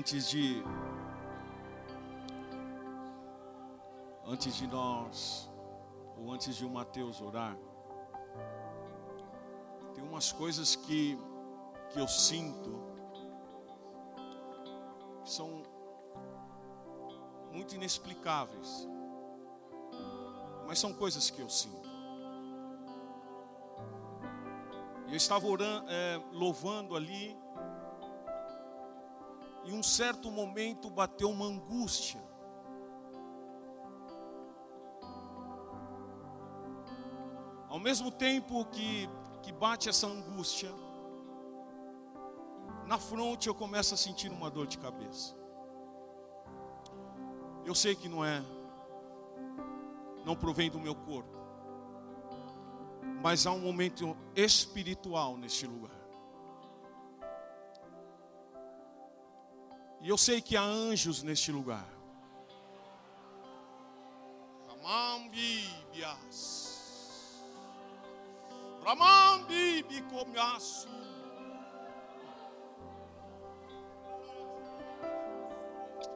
Antes de antes de nós ou antes de o Mateus orar, tem umas coisas que que eu sinto que são muito inexplicáveis. Mas são coisas que eu sinto. Eu estava orando, é, louvando ali, e um certo momento bateu uma angústia. Ao mesmo tempo que, que bate essa angústia, na fronte eu começo a sentir uma dor de cabeça. Eu sei que não é, não provém do meu corpo mas há um momento espiritual neste lugar. E eu sei que há anjos neste lugar. Ramambibias. Ramambibicomiaço.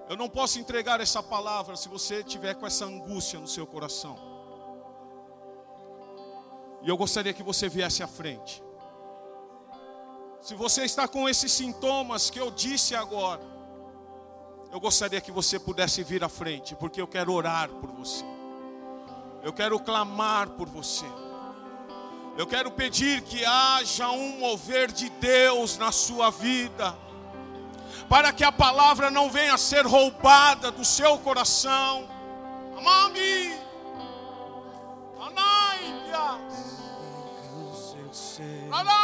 Eu não posso entregar essa palavra se você tiver com essa angústia no seu coração. E eu gostaria que você viesse à frente. Se você está com esses sintomas que eu disse agora, eu gostaria que você pudesse vir à frente, porque eu quero orar por você. Eu quero clamar por você. Eu quero pedir que haja um mover de Deus na sua vida, para que a palavra não venha a ser roubada do seu coração. Amami, Anaias. Alai,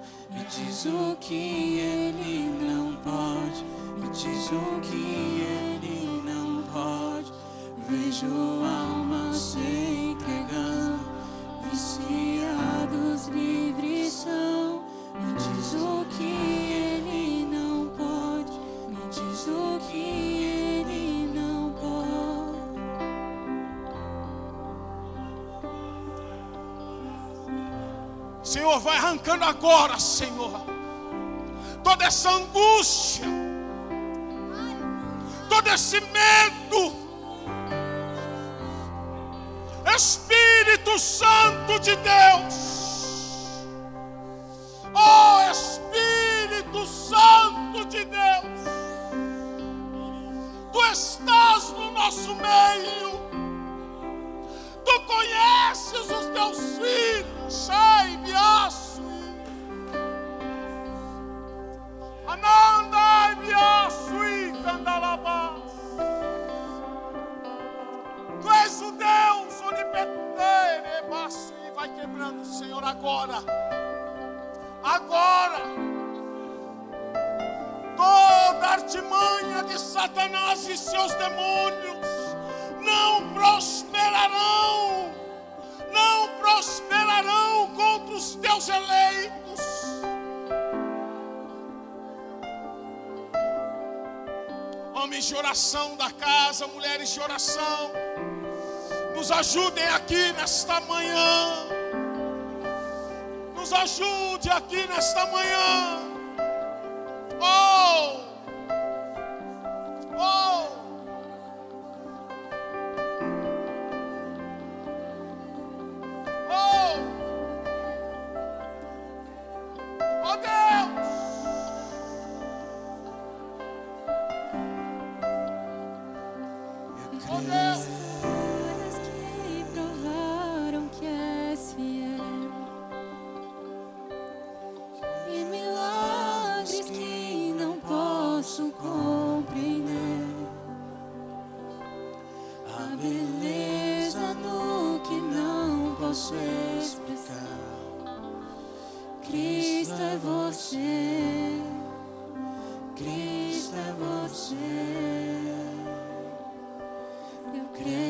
Me diz o que ele não pode, me diz o que ele não pode. Vejo almas Senhor, vai arrancando agora, Senhor, toda essa angústia, todo esse medo. Beleza no que não posso explicar. Cristo é você, Cristo é você. Eu creio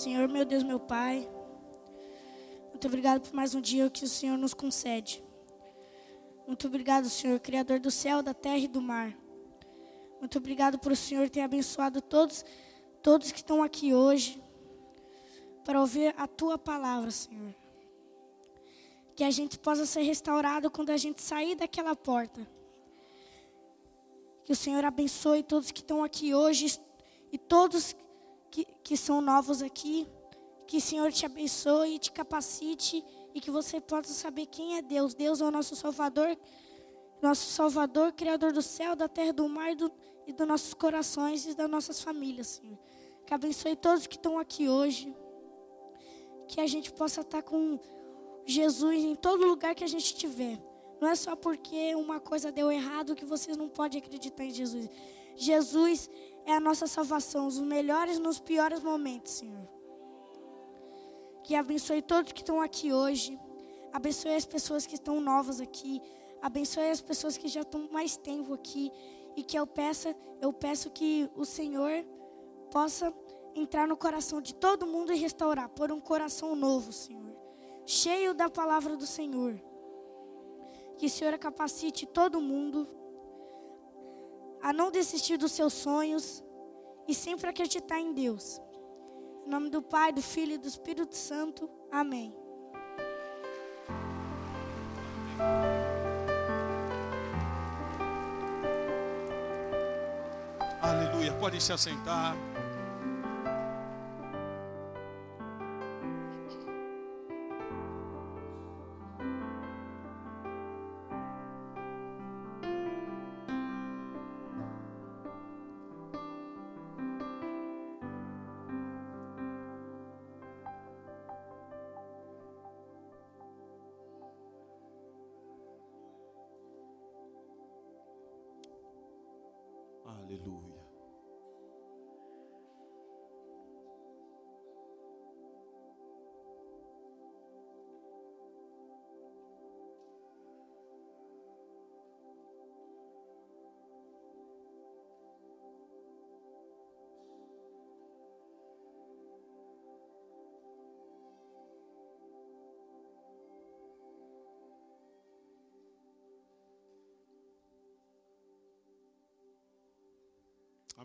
Senhor, meu Deus, meu Pai, muito obrigado por mais um dia que o Senhor nos concede. Muito obrigado, Senhor, Criador do céu, da terra e do mar. Muito obrigado por o Senhor ter abençoado todos, todos que estão aqui hoje para ouvir a Tua palavra, Senhor. Que a gente possa ser restaurado quando a gente sair daquela porta. Que o Senhor abençoe todos que estão aqui hoje e todos que, que são novos aqui. Que o Senhor te abençoe, te capacite e que você possa saber quem é Deus. Deus é o nosso Salvador, nosso Salvador, Criador do céu, da terra, do mar do, e dos nossos corações e das nossas famílias, Senhor. que abençoe todos que estão aqui hoje. Que a gente possa estar com Jesus em todo lugar que a gente estiver. Não é só porque uma coisa deu errado que vocês não podem acreditar em Jesus. Jesus é a nossa salvação, os melhores nos piores momentos, Senhor. Que abençoe todos que estão aqui hoje. Abençoe as pessoas que estão novas aqui. Abençoe as pessoas que já estão mais tempo aqui. E que eu peça, eu peço que o Senhor possa entrar no coração de todo mundo e restaurar, por um coração novo, Senhor, cheio da palavra do Senhor. Que o Senhor capacite todo mundo a não desistir dos seus sonhos e sempre acreditar em Deus. Em nome do Pai, do Filho e do Espírito Santo. Amém. Aleluia. Pode se assentar.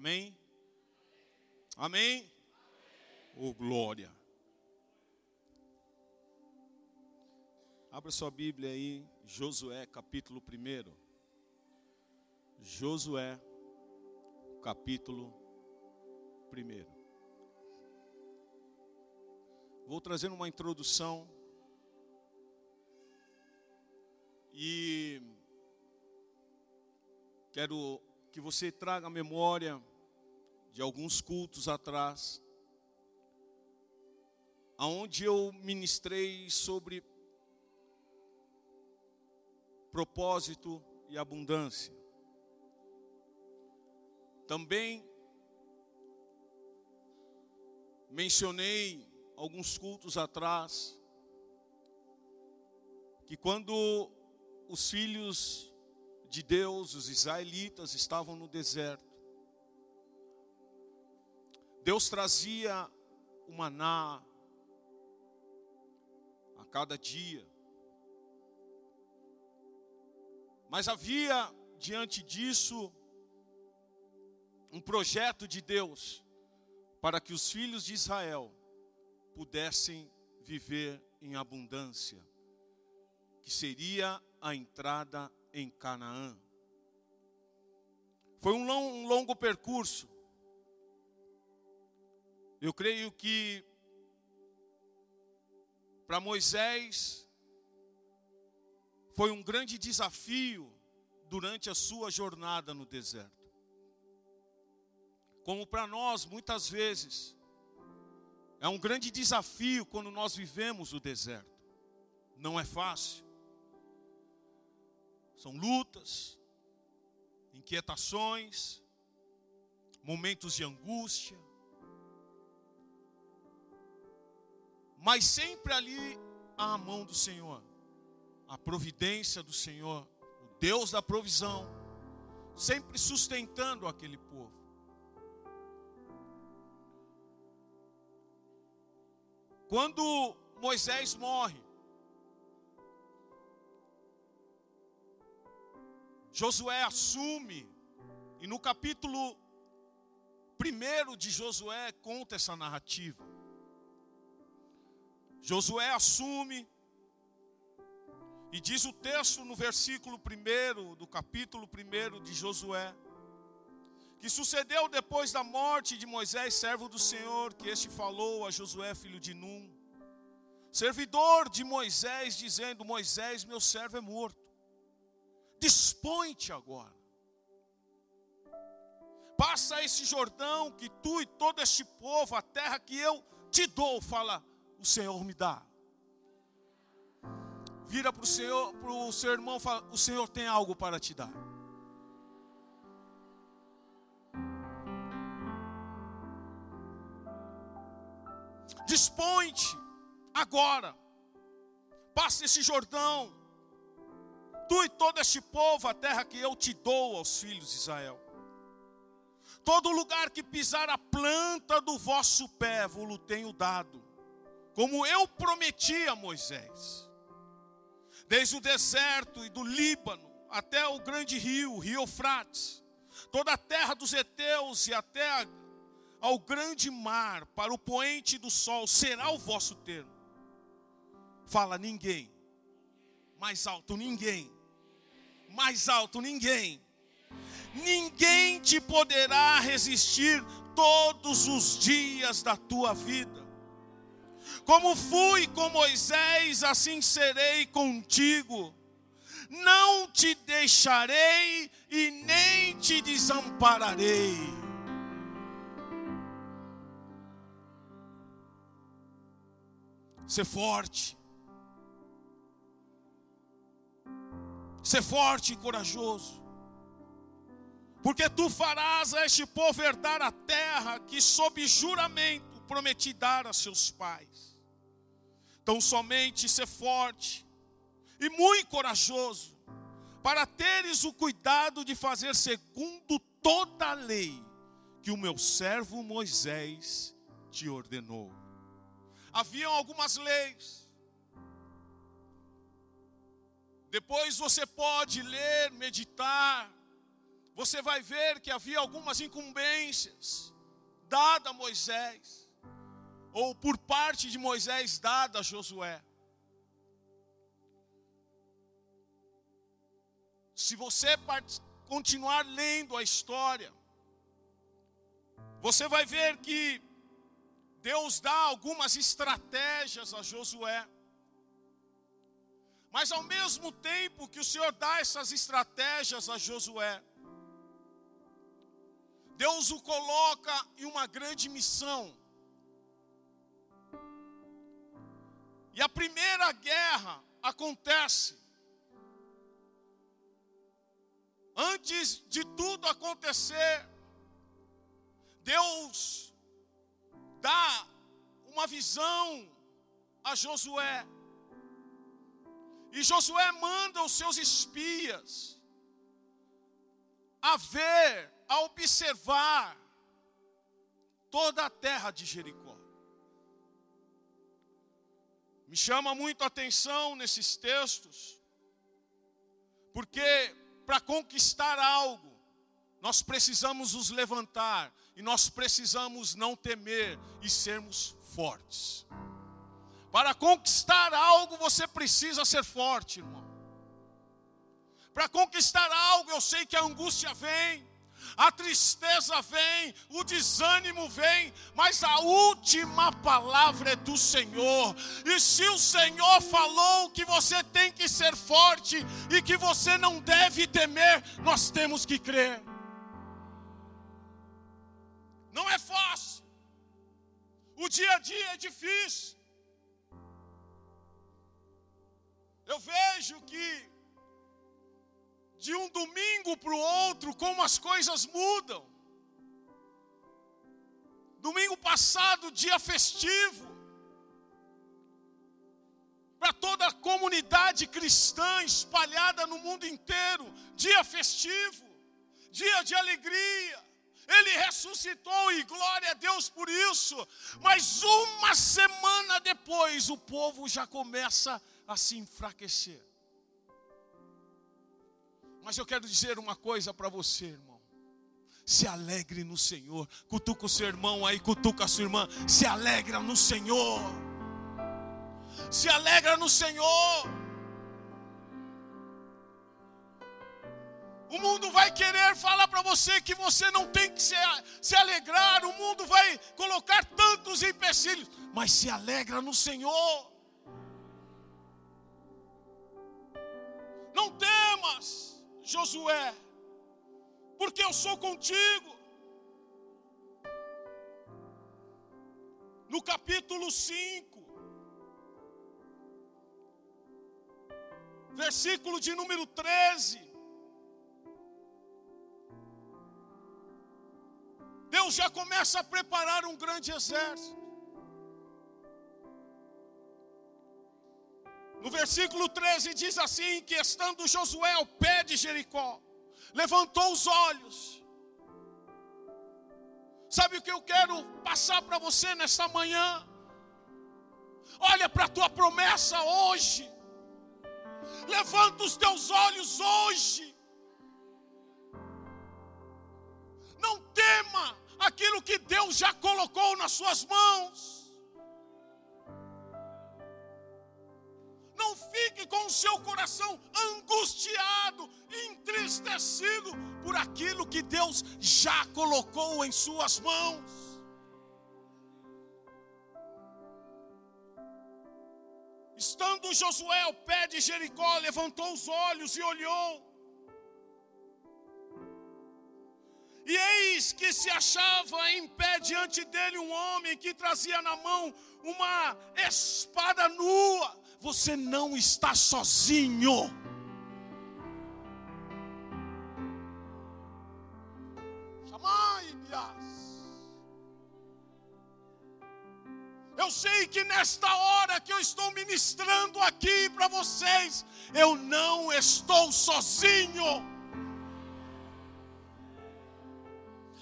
Amém? Amém? Oh, glória. Abra sua Bíblia aí, Josué, capítulo 1. Josué, capítulo 1. Vou trazer uma introdução e quero que você traga a memória de alguns cultos atrás, aonde eu ministrei sobre propósito e abundância. Também mencionei alguns cultos atrás que quando os filhos de Deus, os israelitas estavam no deserto. Deus trazia o maná a cada dia. Mas havia diante disso um projeto de Deus para que os filhos de Israel pudessem viver em abundância, que seria a entrada em Canaã. Foi um, long, um longo percurso. Eu creio que para Moisés foi um grande desafio durante a sua jornada no deserto. Como para nós, muitas vezes, é um grande desafio quando nós vivemos o deserto. Não é fácil. São lutas, inquietações, momentos de angústia. Mas sempre ali a mão do Senhor, a providência do Senhor, o Deus da provisão, sempre sustentando aquele povo. Quando Moisés morre, Josué assume, e no capítulo 1 de Josué conta essa narrativa. Josué assume, e diz o texto no versículo 1 do capítulo 1 de Josué, que sucedeu depois da morte de Moisés, servo do Senhor, que este falou a Josué, filho de Num, servidor de Moisés, dizendo: Moisés, meu servo é morto. Dispõe-te agora. Passa esse Jordão que tu e todo este povo, a terra que eu te dou, fala, o Senhor me dá. Vira para o Senhor, para o seu irmão, fala, o Senhor tem algo para te dar. Dispõe-te agora, passa esse Jordão, tu e todo este povo, a terra que eu te dou aos filhos de Israel. Todo lugar que pisar a planta do vosso pé, vos tenho dado, como eu prometi a Moisés. Desde o deserto e do Líbano até o grande rio, o rio Eufrates, toda a terra dos heteus e até ao grande mar, para o poente do sol, será o vosso termo. Fala ninguém. Mais alto, ninguém. Mais alto, ninguém ninguém te poderá resistir todos os dias da tua vida. Como fui com Moisés, assim serei contigo. Não te deixarei e nem te desampararei. Ser forte. Ser forte e corajoso porque tu farás a este povo herdar a terra que, sob juramento, prometi dar a seus pais. Então, somente ser forte e muito corajoso, para teres o cuidado de fazer segundo toda a lei que o meu servo Moisés te ordenou. Haviam algumas leis. Depois você pode ler, meditar, você vai ver que havia algumas incumbências dadas a Moisés, ou por parte de Moisés dada a Josué. Se você continuar lendo a história, você vai ver que Deus dá algumas estratégias a Josué. Mas ao mesmo tempo que o Senhor dá essas estratégias a Josué, Deus o coloca em uma grande missão. E a primeira guerra acontece. Antes de tudo acontecer, Deus dá uma visão a Josué. E Josué manda os seus espias a ver a observar toda a terra de Jericó. Me chama muito a atenção nesses textos, porque para conquistar algo, nós precisamos nos levantar e nós precisamos não temer e sermos fortes. Para conquistar algo, você precisa ser forte, irmão. Para conquistar algo, eu sei que a angústia vem, a tristeza vem, o desânimo vem, mas a última palavra é do Senhor. E se o Senhor falou que você tem que ser forte e que você não deve temer, nós temos que crer. Não é fácil. O dia a dia é difícil. Eu vejo que de um domingo para o outro, como as coisas mudam. Domingo passado, dia festivo, para toda a comunidade cristã espalhada no mundo inteiro, dia festivo, dia de alegria. Ele ressuscitou e glória a Deus por isso. Mas uma semana depois, o povo já começa a se enfraquecer. Mas eu quero dizer uma coisa para você, irmão. Se alegre no Senhor. Cutuca o seu irmão aí, cutuca a sua irmã. Se alegra no Senhor. Se alegra no Senhor. O mundo vai querer falar para você que você não tem que se, se alegrar. O mundo vai colocar tantos empecilhos. Mas se alegra no Senhor. Não temas. Josué, porque eu sou contigo. No capítulo 5, versículo de número 13. Deus já começa a preparar um grande exército. No versículo 13 diz assim: que estando Josué ao pé de Jericó, levantou os olhos. Sabe o que eu quero passar para você nesta manhã? Olha para a tua promessa hoje. Levanta os teus olhos hoje. Não tema aquilo que Deus já colocou nas suas mãos. Fique com o seu coração angustiado, entristecido por aquilo que Deus já colocou em suas mãos. Estando Josué ao pé de Jericó, levantou os olhos e olhou. E eis que se achava em pé diante dele um homem que trazia na mão uma espada nua. Você não está sozinho. Eu sei que nesta hora que eu estou ministrando aqui para vocês, eu não estou sozinho.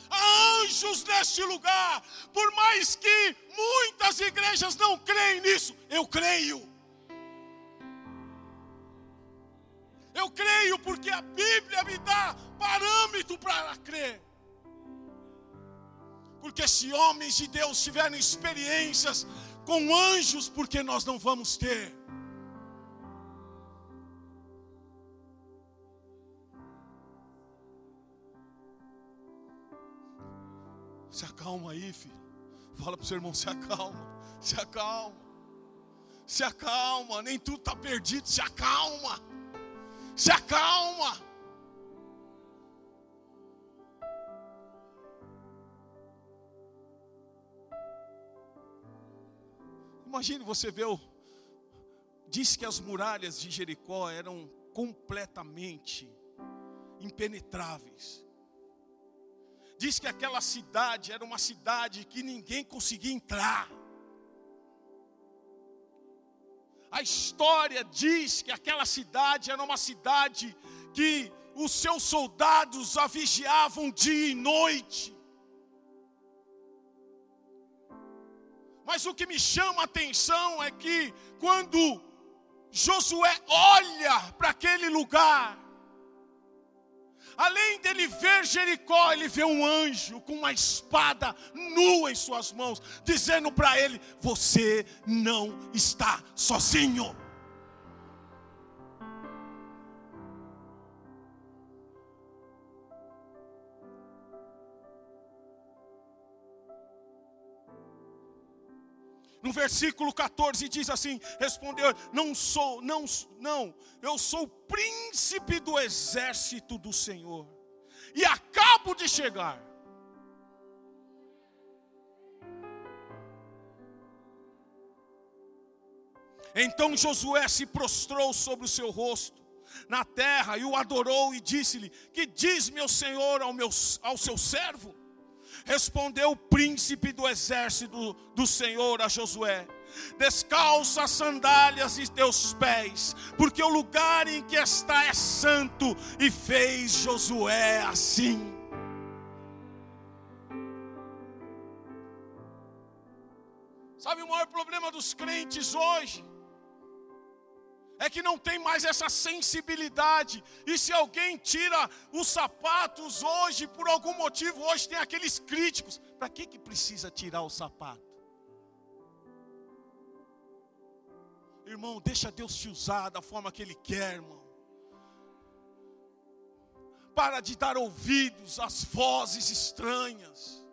Há anjos neste lugar, por mais que muitas igrejas não creem nisso, eu creio. Eu creio porque a Bíblia me dá parâmetro para crer. Porque se homens de Deus tiverem experiências com anjos, porque nós não vamos ter? Se acalma aí, filho. Fala para o seu irmão: se acalma, se acalma, se acalma. Nem tudo está perdido, se acalma, se acalma. Imagine você ver o. Diz que as muralhas de Jericó eram completamente impenetráveis. Diz que aquela cidade era uma cidade que ninguém conseguia entrar. A história diz que aquela cidade era uma cidade que os seus soldados a vigiavam dia e noite. Mas o que me chama a atenção é que quando Josué olha para aquele lugar, além dele ver Jericó, ele vê um anjo com uma espada nua em suas mãos, dizendo para ele: Você não está sozinho. No versículo 14 diz assim: respondeu: Não sou, não, não, eu sou príncipe do exército do Senhor, e acabo de chegar. Então Josué se prostrou sobre o seu rosto na terra e o adorou e disse-lhe: Que diz meu senhor ao, meu, ao seu servo? Respondeu o príncipe do exército do Senhor a Josué: Descalça as sandálias de teus pés, porque o lugar em que está é santo. E fez Josué assim. Sabe o maior problema dos crentes hoje? É que não tem mais essa sensibilidade. E se alguém tira os sapatos hoje, por algum motivo, hoje tem aqueles críticos. Para que, que precisa tirar o sapato? Irmão, deixa Deus te usar da forma que Ele quer, irmão. Para de dar ouvidos às vozes estranhas.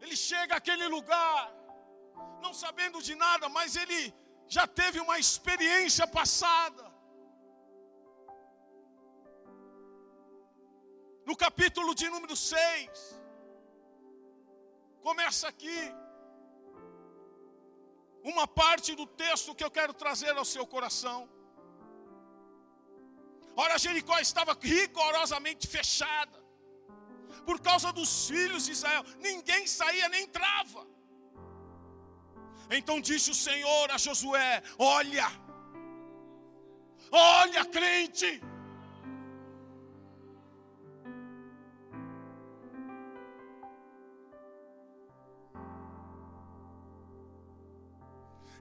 Ele chega àquele lugar, não sabendo de nada, mas ele já teve uma experiência passada. No capítulo de número 6, Começa aqui. Uma parte do texto que eu quero trazer ao seu coração. Ora, Jericó estava rigorosamente fechada. Por causa dos filhos de Israel. Ninguém saía nem entrava. Então disse o Senhor a Josué: Olha, olha, crente.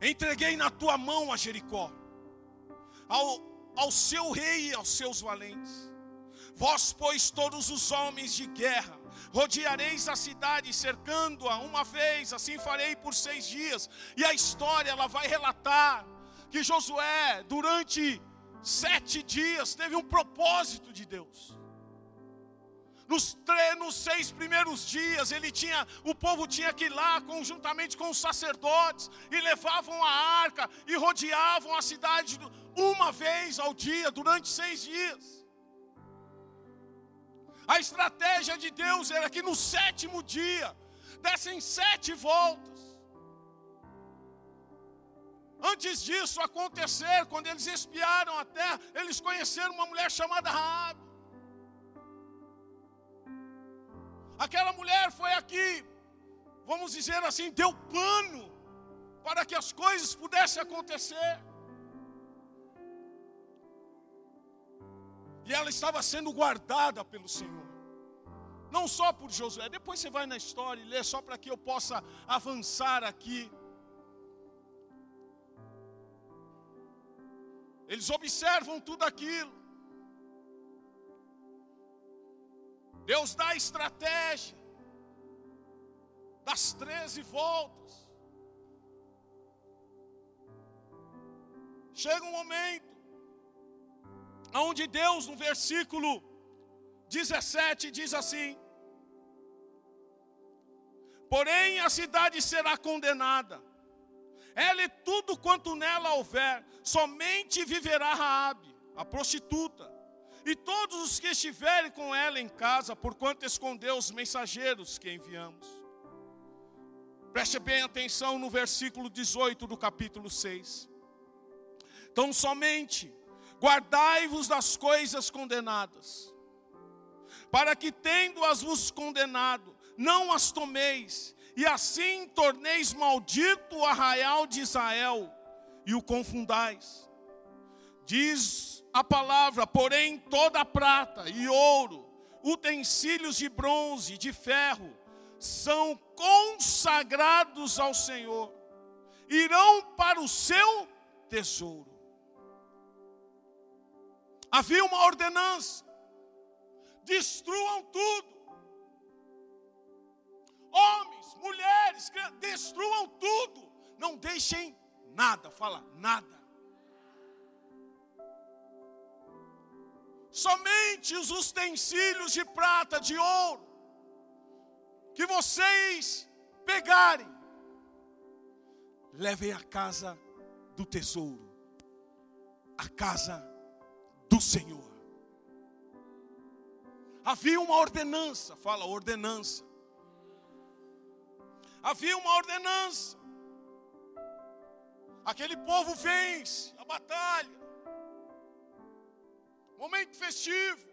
Entreguei na tua mão a Jericó, ao, ao seu rei e aos seus valentes. Vós, pois, todos os homens de guerra, rodeareis a cidade, cercando-a uma vez, assim farei por seis dias. E a história, ela vai relatar que Josué, durante sete dias, teve um propósito de Deus. Nos, três, nos seis primeiros dias, ele tinha, o povo tinha que ir lá conjuntamente com os sacerdotes e levavam a arca e rodeavam a cidade uma vez ao dia durante seis dias. A estratégia de Deus era que no sétimo dia dessem sete voltas. Antes disso acontecer, quando eles espiaram a terra, eles conheceram uma mulher chamada Raabe. Aquela mulher foi aqui, vamos dizer assim, deu pano para que as coisas pudessem acontecer. E ela estava sendo guardada pelo Senhor. Não só por Josué. Depois você vai na história e lê só para que eu possa avançar aqui. Eles observam tudo aquilo. Deus dá estratégia das treze voltas. Chega um momento onde Deus, no versículo 17, diz assim: Porém a cidade será condenada, ela e tudo quanto nela houver, somente viverá Raabe, a prostituta e todos os que estiverem com ela em casa, porquanto escondeu os mensageiros que enviamos. Preste bem atenção no versículo 18 do capítulo 6. Então, somente guardai-vos das coisas condenadas, para que, tendo-as vos condenado, não as tomeis, e assim torneis maldito o arraial de Israel, e o confundais. Diz a palavra, porém, toda prata e ouro, utensílios de bronze, de ferro, são consagrados ao Senhor, irão para o seu tesouro. Havia uma ordenança: destruam tudo. Homens, mulheres, destruam tudo. Não deixem nada, fala nada. somente os utensílios de prata, de ouro, que vocês pegarem, levem à casa do tesouro, a casa do Senhor. Havia uma ordenança, fala ordenança. Havia uma ordenança. Aquele povo vence a batalha momento festivo.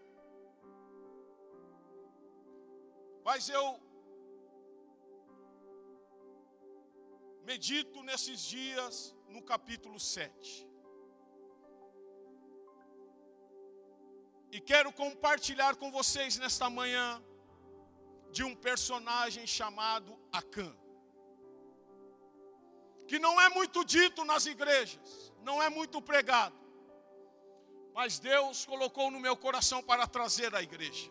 Mas eu medito nesses dias no capítulo 7. E quero compartilhar com vocês nesta manhã de um personagem chamado Acã. Que não é muito dito nas igrejas, não é muito pregado mas Deus colocou no meu coração para trazer à igreja.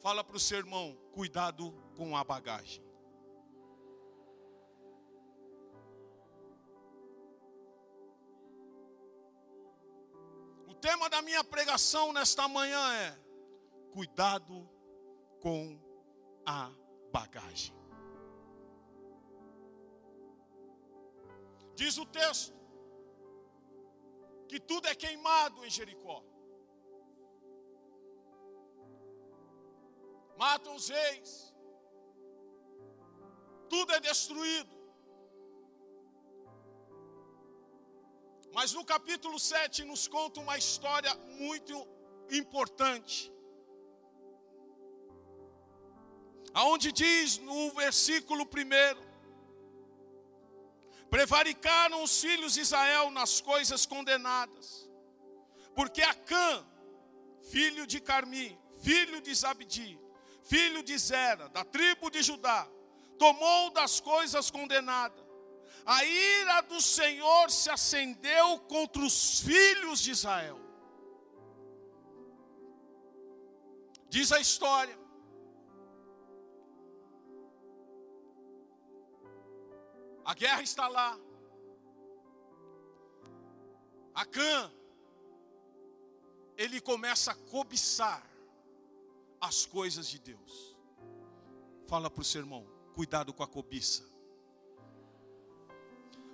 Fala para o seu irmão, cuidado com a bagagem. Tema da minha pregação nesta manhã é: cuidado com a bagagem. Diz o texto: que tudo é queimado em Jericó. matam os reis, tudo é destruído. Mas no capítulo 7 nos conta uma história muito importante. Aonde diz no versículo 1: Prevaricaram os filhos de Israel nas coisas condenadas, porque Acã, filho de Carmi, filho de Zabdi, filho de Zera, da tribo de Judá, tomou das coisas condenadas. A ira do Senhor se acendeu contra os filhos de Israel. Diz a história. A guerra está lá. Acã, ele começa a cobiçar as coisas de Deus. Fala para o seu irmão, cuidado com a cobiça.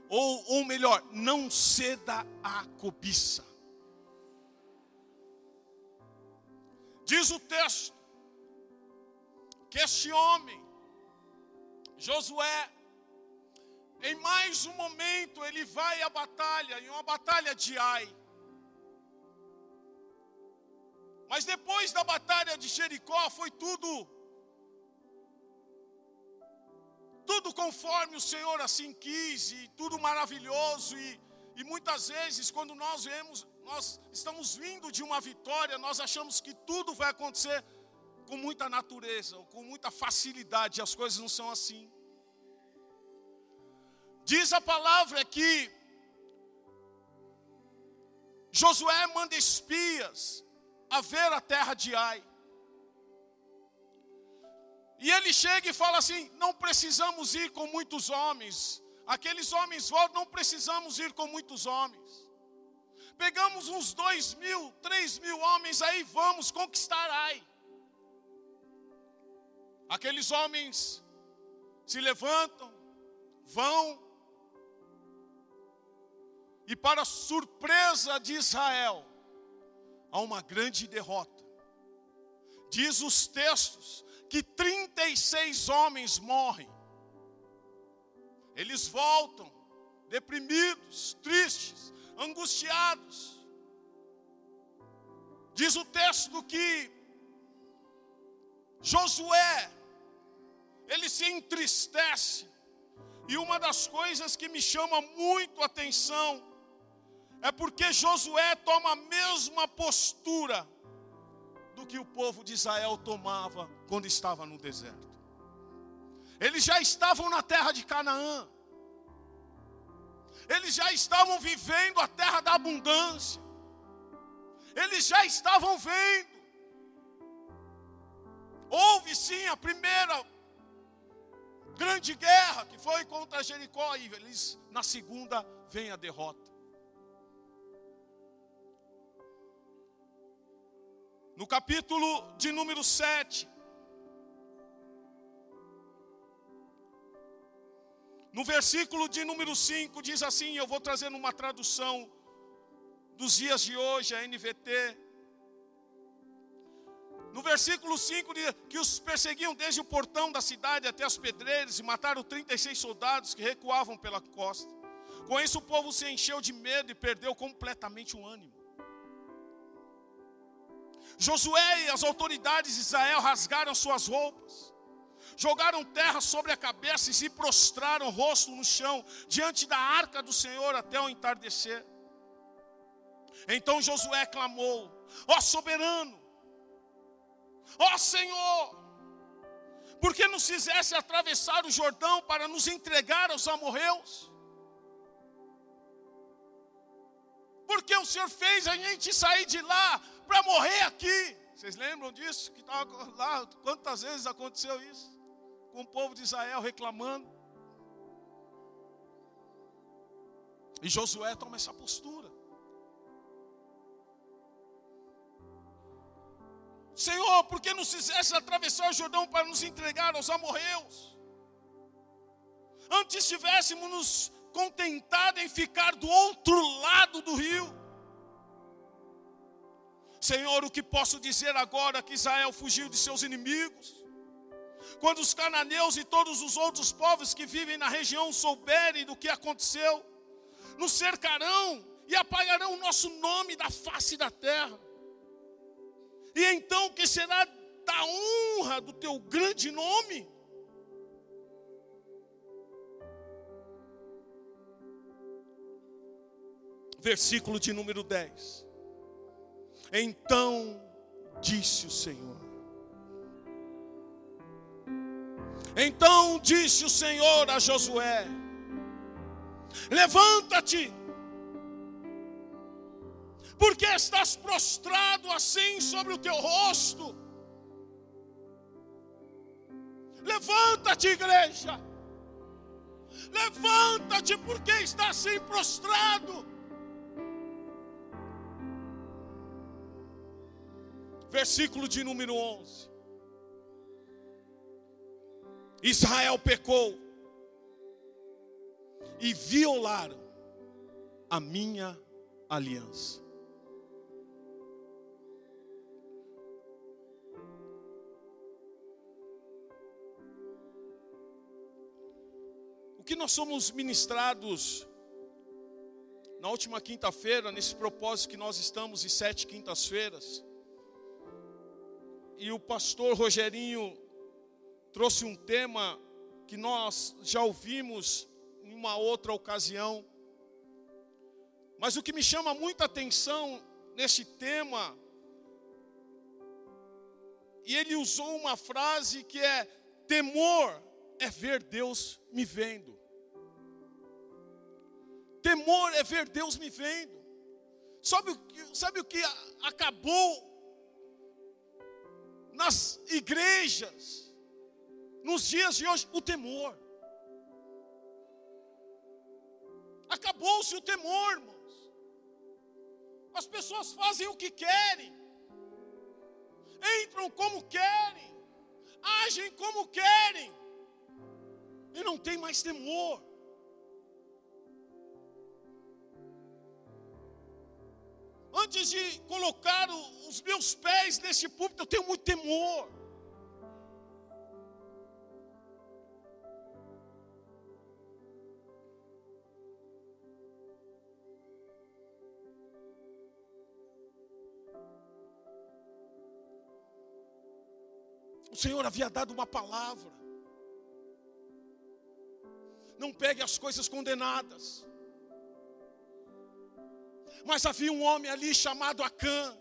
Ou, ou melhor, não ceda à cobiça. Diz o texto que este homem, Josué, em mais um momento ele vai à batalha, em uma batalha de Ai. Mas depois da batalha de Jericó foi tudo conforme o Senhor assim quis e tudo maravilhoso e, e muitas vezes quando nós vemos nós estamos vindo de uma vitória, nós achamos que tudo vai acontecer com muita natureza, com muita facilidade, as coisas não são assim. Diz a palavra que Josué manda espias a ver a terra de Ai. E ele chega e fala assim: não precisamos ir com muitos homens. Aqueles homens voltam, não precisamos ir com muitos homens. Pegamos uns dois mil, três mil homens aí, vamos conquistar Ai. Aqueles homens se levantam, vão, e para surpresa de Israel, a uma grande derrota. Diz os textos que 36 homens morrem. Eles voltam deprimidos, tristes, angustiados. Diz o texto que Josué, ele se entristece, e uma das coisas que me chama muito atenção é porque Josué toma a mesma postura do que o povo de Israel tomava quando estava no deserto. Eles já estavam na terra de Canaã. Eles já estavam vivendo a terra da abundância. Eles já estavam vendo. Houve sim a primeira grande guerra que foi contra Jericó e eles na segunda vem a derrota. No capítulo de número 7, no versículo de número 5, diz assim: eu vou trazer uma tradução dos dias de hoje, a NVT. No versículo 5 diz que os perseguiam desde o portão da cidade até as pedreiras e mataram 36 soldados que recuavam pela costa. Com isso o povo se encheu de medo e perdeu completamente o ânimo. Josué e as autoridades de Israel rasgaram suas roupas, jogaram terra sobre a cabeça e se prostraram rosto no chão diante da arca do Senhor até o entardecer. Então Josué clamou: Ó soberano, ó Senhor, por que nos fizesse atravessar o Jordão para nos entregar aos amorreus? Porque o Senhor fez a gente sair de lá para morrer aqui. Vocês lembram disso? Que estava lá, quantas vezes aconteceu isso? Com o povo de Israel reclamando. E Josué toma essa postura. Senhor, por que nos fizesse atravessar o Jordão para nos entregar aos amorreus? Antes estivéssemos nos contentado em ficar do outro lado do rio. Senhor, o que posso dizer agora que Israel fugiu de seus inimigos? Quando os cananeus e todos os outros povos que vivem na região souberem do que aconteceu, nos cercarão e apagarão o nosso nome da face da terra. E então, que será da honra do teu grande nome? Versículo de número 10. Então disse o Senhor. Então disse o Senhor a Josué: Levanta-te, porque estás prostrado assim sobre o teu rosto. Levanta-te, igreja. Levanta-te, porque está assim prostrado. Versículo de número 11. Israel pecou e violaram a minha aliança. O que nós somos ministrados na última quinta-feira, nesse propósito que nós estamos em sete quintas-feiras, e o pastor Rogerinho trouxe um tema que nós já ouvimos em uma outra ocasião. Mas o que me chama muita atenção nesse tema, e ele usou uma frase que é: temor é ver Deus me vendo. Temor é ver Deus me vendo. Sabe o que, sabe o que acabou nas igrejas, nos dias de hoje, o temor. Acabou-se o temor, irmãos. As pessoas fazem o que querem, entram como querem, agem como querem, e não tem mais temor. Antes de colocar os meus pés nesse púlpito, eu tenho muito temor. O Senhor havia dado uma palavra. Não pegue as coisas condenadas. Mas havia um homem ali chamado Acã,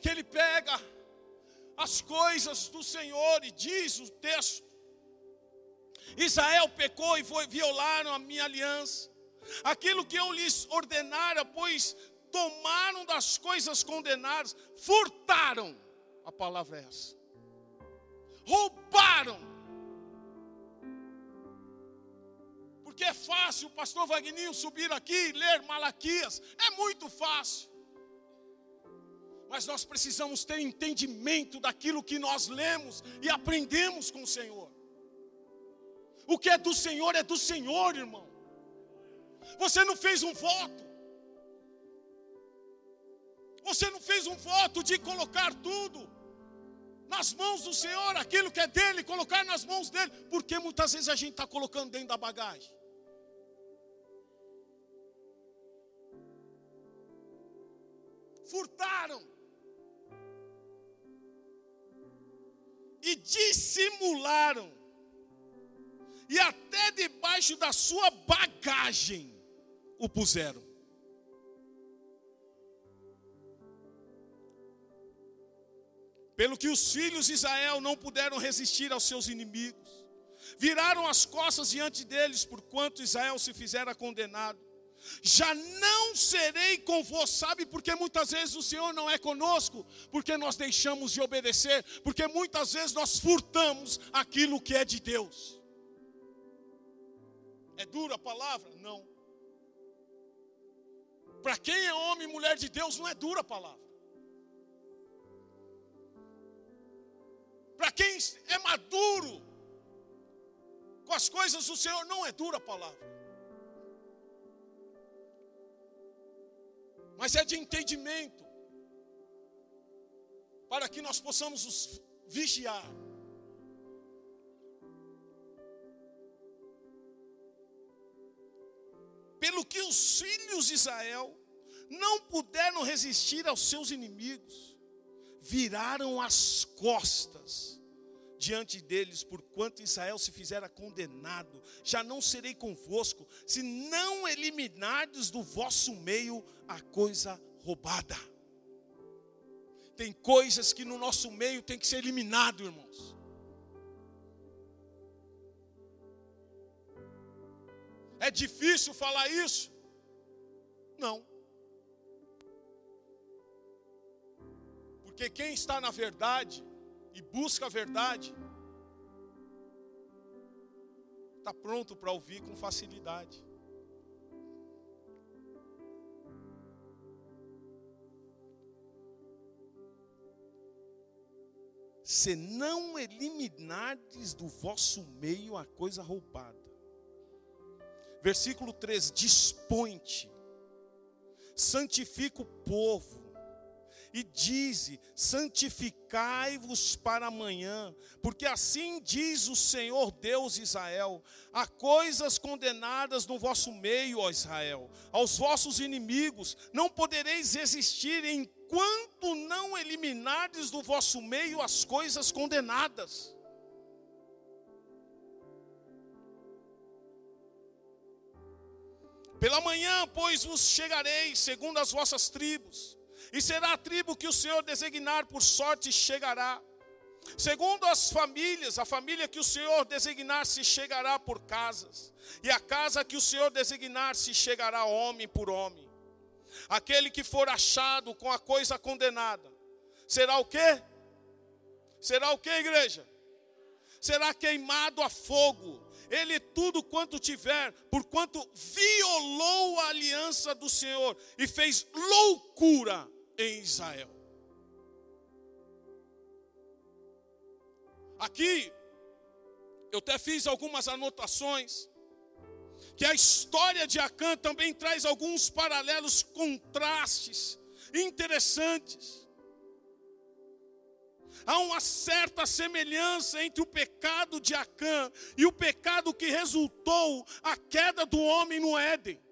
que ele pega as coisas do Senhor e diz o texto: Israel pecou e foi, violaram a minha aliança, aquilo que eu lhes ordenara, pois tomaram das coisas condenadas, furtaram, a palavra é essa, roubaram, porque é fácil o pastor Vagninho subir aqui e ler Malaquias, é muito fácil. Mas nós precisamos ter entendimento daquilo que nós lemos e aprendemos com o Senhor. O que é do Senhor é do Senhor, irmão. Você não fez um voto. Você não fez um voto de colocar tudo nas mãos do Senhor, aquilo que é dele, colocar nas mãos dele, porque muitas vezes a gente está colocando dentro da bagagem. Furtaram e dissimularam, e até debaixo da sua bagagem o puseram. Pelo que os filhos de Israel não puderam resistir aos seus inimigos, viraram as costas diante deles, porquanto Israel se fizera condenado já não serei convosco, sabe? Porque muitas vezes o Senhor não é conosco, porque nós deixamos de obedecer, porque muitas vezes nós furtamos aquilo que é de Deus. É dura a palavra? Não. Para quem é homem e mulher de Deus, não é dura a palavra. Para quem é maduro com as coisas do Senhor, não é dura a palavra. Mas é de entendimento, para que nós possamos vigiar. Pelo que os filhos de Israel não puderam resistir aos seus inimigos, viraram as costas diante deles, porquanto Israel se fizera condenado. Já não serei convosco, se não eliminardes do vosso meio a coisa roubada. Tem coisas que no nosso meio tem que ser eliminado, irmãos. É difícil falar isso? Não. Porque quem está na verdade e busca a verdade, está pronto para ouvir com facilidade. Se não eliminardes do vosso meio a coisa roubada. Versículo 3: Dispõe-te, santifica o povo, e dize: santificai-vos para amanhã, porque assim diz o Senhor Deus Israel: há coisas condenadas no vosso meio, ó Israel, aos vossos inimigos, não podereis resistir enquanto não eliminardes do vosso meio as coisas condenadas. Pela manhã, pois, vos chegareis, segundo as vossas tribos, e será a tribo que o Senhor designar por sorte chegará. Segundo as famílias, a família que o Senhor designar se chegará por casas, e a casa que o Senhor designar se chegará homem por homem. Aquele que for achado com a coisa condenada, será o quê? Será o quê, igreja? Será queimado a fogo. Ele tudo quanto tiver, porquanto violou a aliança do Senhor e fez loucura em Israel. Aqui, eu até fiz algumas anotações, que a história de Acã também traz alguns paralelos, contrastes interessantes. Há uma certa semelhança entre o pecado de Acã e o pecado que resultou a queda do homem no Éden.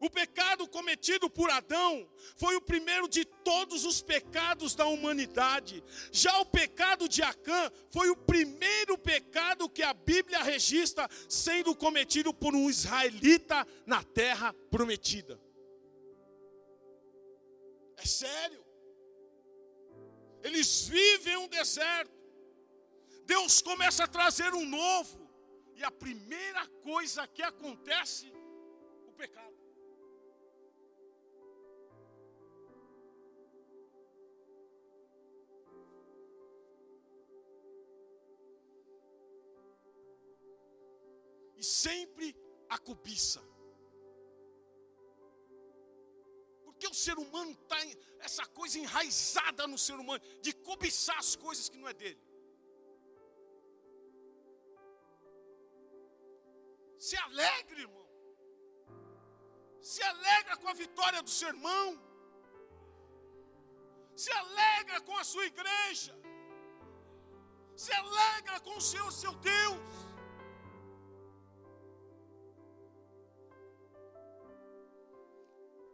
O pecado cometido por Adão foi o primeiro de todos os pecados da humanidade. Já o pecado de Acã foi o primeiro pecado que a Bíblia registra sendo cometido por um israelita na terra prometida. É sério. Eles vivem um deserto. Deus começa a trazer um novo. E a primeira coisa que acontece, o pecado. E sempre a cobiça. Porque o ser humano está essa coisa enraizada no ser humano de cobiçar as coisas que não é dele. Se alegre, irmão. Se alegra com a vitória do seu irmão. Se alegra com a sua igreja. Se alegra com o Senhor, seu Deus.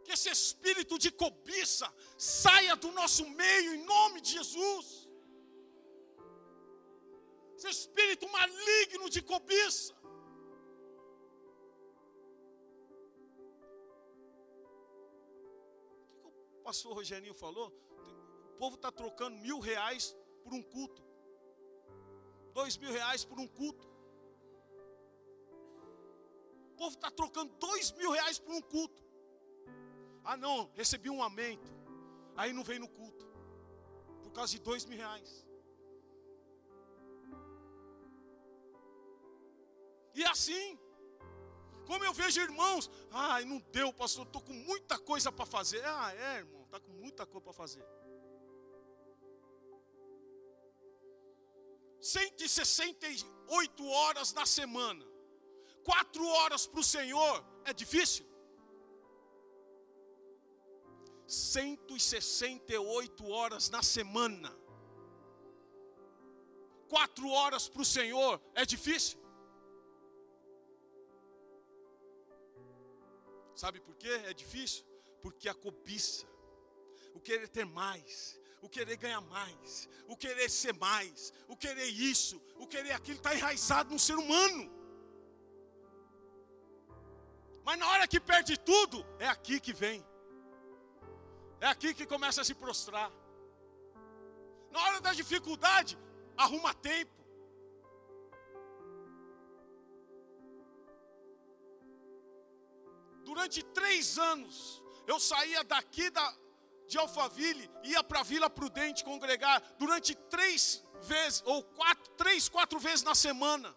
Que esse espírito de cobiça saia do nosso meio em nome de Jesus. Esse espírito maligno de cobiça. O que, o pastor Rogerinho falou? O povo está trocando mil reais por um culto. Dois mil reais por um culto. O povo está trocando dois mil reais por um culto. Ah, não, recebi um aumento. Aí não vem no culto. Por causa de dois mil reais. E assim, como eu vejo irmãos, ai, não deu, pastor, estou com muita coisa para fazer. Ah, é, irmão, está com muita coisa para fazer. 168 horas na semana, quatro horas para o Senhor, é difícil? 168 horas na semana. Quatro horas para o Senhor é difícil? Sabe por quê? É difícil? Porque a cobiça, o querer ter mais, o querer ganhar mais, o querer ser mais, o querer isso, o querer aquilo, está enraizado no ser humano. Mas na hora que perde tudo, é aqui que vem. É aqui que começa a se prostrar. Na hora da dificuldade, arruma tempo. Durante três anos, eu saía daqui da, de Alphaville, ia para Vila Prudente congregar durante três vezes, ou quatro, três, quatro vezes na semana.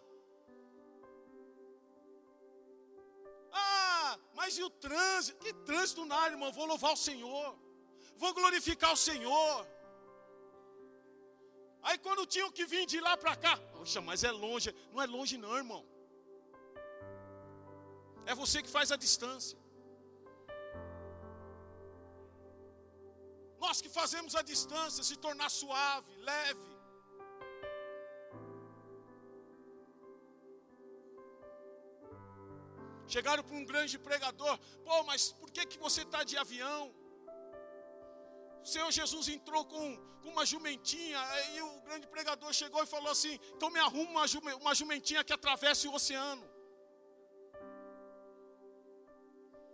Ah, mas e o trânsito? Que trânsito nada, irmão? Vou louvar o Senhor, vou glorificar o Senhor. Aí quando tinham que vir de lá para cá, poxa, mas é longe. Não é longe não, irmão. É você que faz a distância. Nós que fazemos a distância se tornar suave, leve. Chegaram para um grande pregador, pô, mas por que, que você está de avião? O Senhor Jesus entrou com, com uma jumentinha, aí o grande pregador chegou e falou assim: então me arruma uma, uma jumentinha que atravesse o oceano.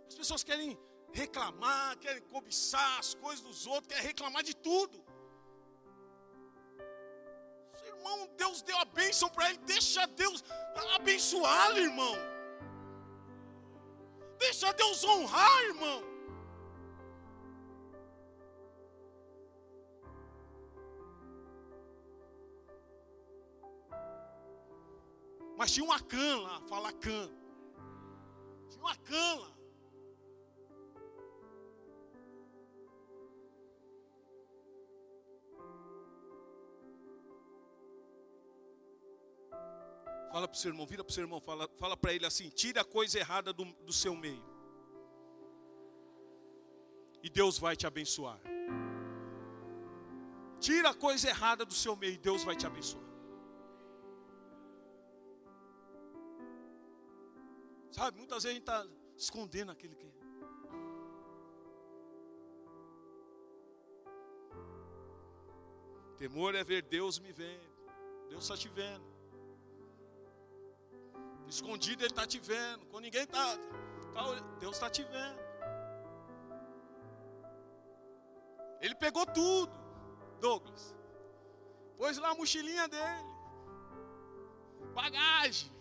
As pessoas querem reclamar, querem cobiçar as coisas dos outros, querem reclamar de tudo. Seu irmão, Deus deu a bênção para ele, deixa Deus abençoá-lo, irmão. Deixa Deus honrar, irmão. Mas tinha uma cã lá, fala cã. Tinha uma cã lá. Fala para o seu irmão, vira para o seu irmão, fala, fala para ele assim: tira a coisa errada do, do seu meio. E Deus vai te abençoar. Tira a coisa errada do seu meio e Deus vai te abençoar. Sabe, muitas vezes a gente está escondendo aquele que. Temor é ver Deus me vendo. Deus está te vendo. Escondido Ele está te vendo. Quando ninguém está. Tá, Deus está te vendo. Ele pegou tudo, Douglas. Pôs lá a mochilinha dele. Bagagem.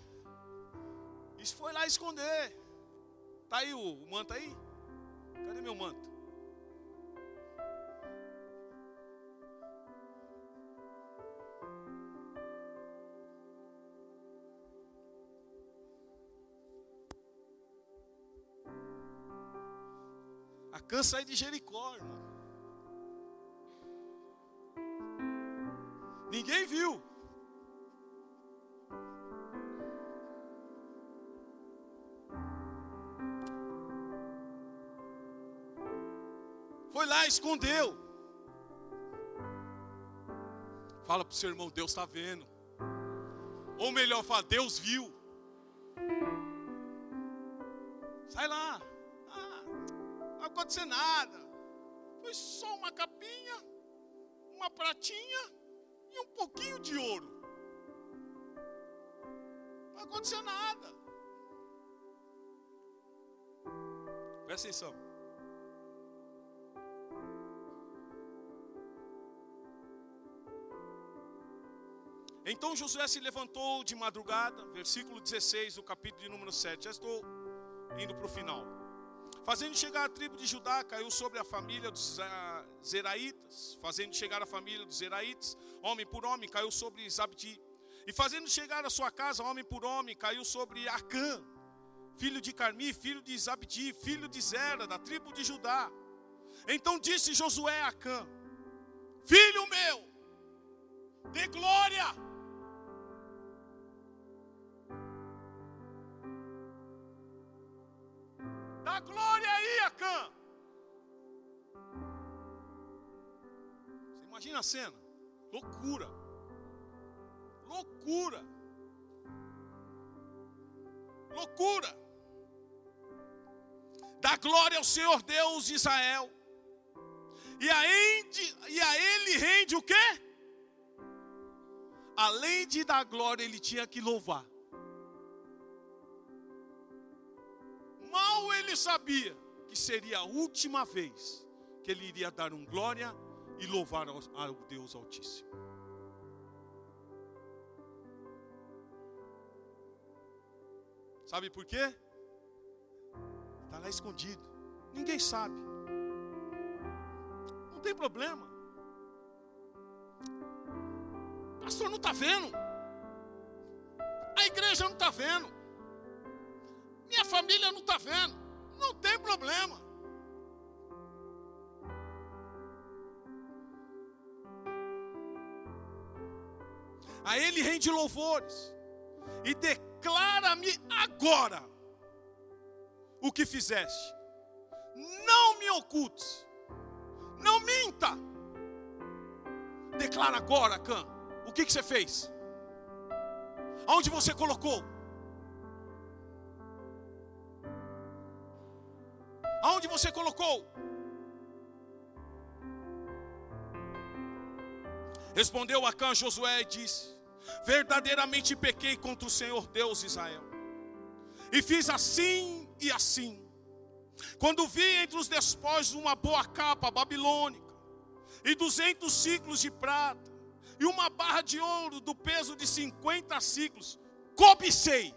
Isso foi lá esconder. Tá aí o, o manto aí? Cadê meu manto? A cã sai de Jericó, irmão. Ninguém viu. Escondeu. Fala para o seu irmão, Deus está vendo. Ou melhor, fala, Deus viu. Sai lá. Ah, não vai acontecer nada. Foi só uma capinha, uma pratinha e um pouquinho de ouro. Não vai acontecer nada. Presta atenção. Então Josué se levantou de madrugada, versículo 16 do capítulo de número 7. Já estou indo para o final. Fazendo chegar a tribo de Judá, caiu sobre a família dos Zeraitas. Fazendo chegar a família dos Zeraitas, homem por homem, caiu sobre Zabdi. E fazendo chegar a sua casa, homem por homem, caiu sobre Acã, filho de Carmi, filho de Zabdi, filho de Zera, da tribo de Judá. Então disse Josué a Acã: Filho meu, dê glória Imagina a cena. Loucura. Loucura. Loucura. Dá glória ao Senhor Deus de Israel. E a, ende, e a ele rende o quê? Além de dar glória, ele tinha que louvar. Mal ele sabia que seria a última vez que ele iria dar um glória e louvar ao, Deus Altíssimo. Sabe por quê? Está lá escondido. Ninguém sabe. Não tem problema. O pastor não está vendo. A igreja não está vendo. Minha família não está vendo. Não tem problema. A Ele rende louvores e declara-me agora o que fizeste. Não me ocultes, não minta. Declara agora, Cã, o que, que você fez? Aonde você colocou? Aonde você colocou? Respondeu Acã Josué e disse: Verdadeiramente pequei contra o Senhor Deus Israel, e fiz assim e assim. Quando vi entre os despojos uma boa capa babilônica, e duzentos ciclos de prata, e uma barra de ouro do peso de cinquenta ciclos, cobicei.